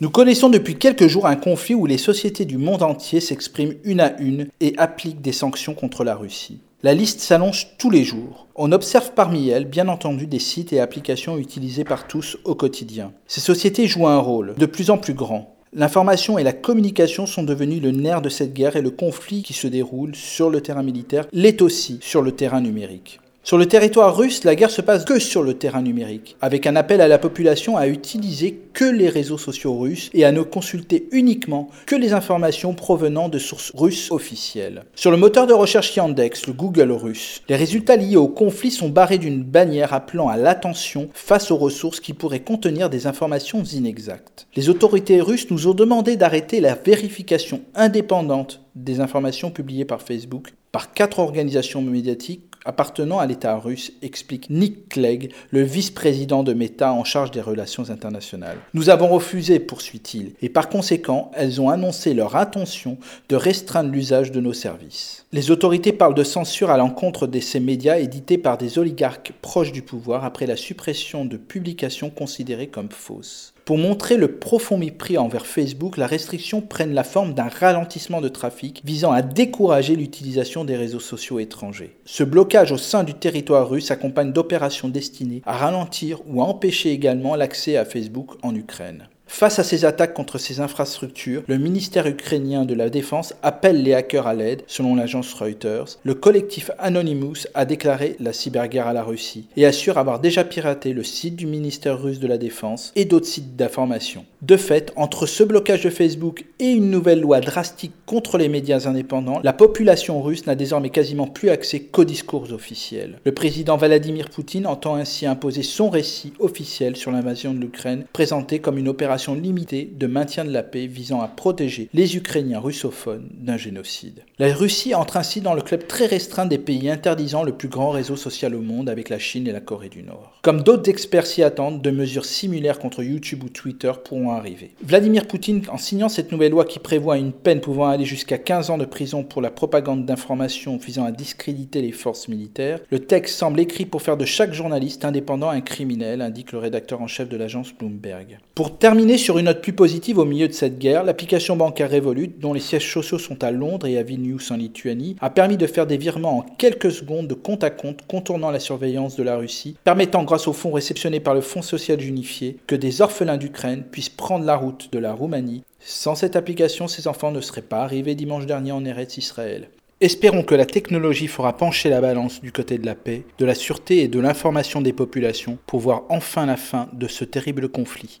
Nous connaissons depuis quelques jours un conflit où les sociétés du monde entier s'expriment une à une et appliquent des sanctions contre la Russie. La liste s'allonge tous les jours. On observe parmi elles, bien entendu, des sites et applications utilisés par tous au quotidien. Ces sociétés jouent un rôle de plus en plus grand. L'information et la communication sont devenus le nerf de cette guerre et le conflit qui se déroule sur le terrain militaire l'est aussi sur le terrain numérique. Sur le territoire russe, la guerre se passe que sur le terrain numérique, avec un appel à la population à utiliser que les réseaux sociaux russes et à ne consulter uniquement que les informations provenant de sources russes officielles. Sur le moteur de recherche Yandex, le Google russe, les résultats liés au conflit sont barrés d'une bannière appelant à l'attention face aux ressources qui pourraient contenir des informations inexactes. Les autorités russes nous ont demandé d'arrêter la vérification indépendante des informations publiées par Facebook par quatre organisations médiatiques appartenant à l'État russe, explique Nick Clegg, le vice-président de Meta en charge des relations internationales. Nous avons refusé, poursuit-il, et par conséquent, elles ont annoncé leur intention de restreindre l'usage de nos services. Les autorités parlent de censure à l'encontre de ces médias édités par des oligarques proches du pouvoir après la suppression de publications considérées comme fausses. Pour montrer le profond mépris envers Facebook, la restriction prenne la forme d'un ralentissement de trafic visant à décourager l'utilisation des réseaux sociaux étrangers. Ce blocage au sein du territoire russe s'accompagne d'opérations destinées à ralentir ou à empêcher également l'accès à Facebook en Ukraine. Face à ces attaques contre ces infrastructures, le ministère ukrainien de la Défense appelle les hackers à l'aide, selon l'agence Reuters. Le collectif Anonymous a déclaré la cyberguerre à la Russie et assure avoir déjà piraté le site du ministère russe de la Défense et d'autres sites d'information. De fait, entre ce blocage de Facebook et une nouvelle loi drastique contre les médias indépendants, la population russe n'a désormais quasiment plus accès qu'aux discours officiels. Le président Vladimir Poutine entend ainsi imposer son récit officiel sur l'invasion de l'Ukraine, présenté comme une opération limitée de maintien de la paix visant à protéger les Ukrainiens russophones d'un génocide. La Russie entre ainsi dans le club très restreint des pays interdisant le plus grand réseau social au monde avec la Chine et la Corée du Nord. Comme d'autres experts s'y attendent, de mesures similaires contre YouTube ou Twitter pourront arriver. Vladimir Poutine, en signant cette nouvelle loi qui prévoit une peine pouvant aller jusqu'à 15 ans de prison pour la propagande d'informations visant à discréditer les forces militaires, le texte semble écrit pour faire de chaque journaliste indépendant un criminel, indique le rédacteur en chef de l'agence Bloomberg. Pour terminer sur une note plus positive au milieu de cette guerre, l'application bancaire Revolut, dont les sièges sociaux sont à Londres et à Vilnius en Lituanie, a permis de faire des virements en quelques secondes de compte à compte contournant la surveillance de la Russie, permettant grâce aux fonds réceptionnés par le Fonds social unifié que des orphelins d'Ukraine puissent prendre la route de la Roumanie. Sans cette application, ces enfants ne seraient pas arrivés dimanche dernier en Eretz Israël. Espérons que la technologie fera pencher la balance du côté de la paix, de la sûreté et de l'information des populations pour voir enfin la fin de ce terrible conflit.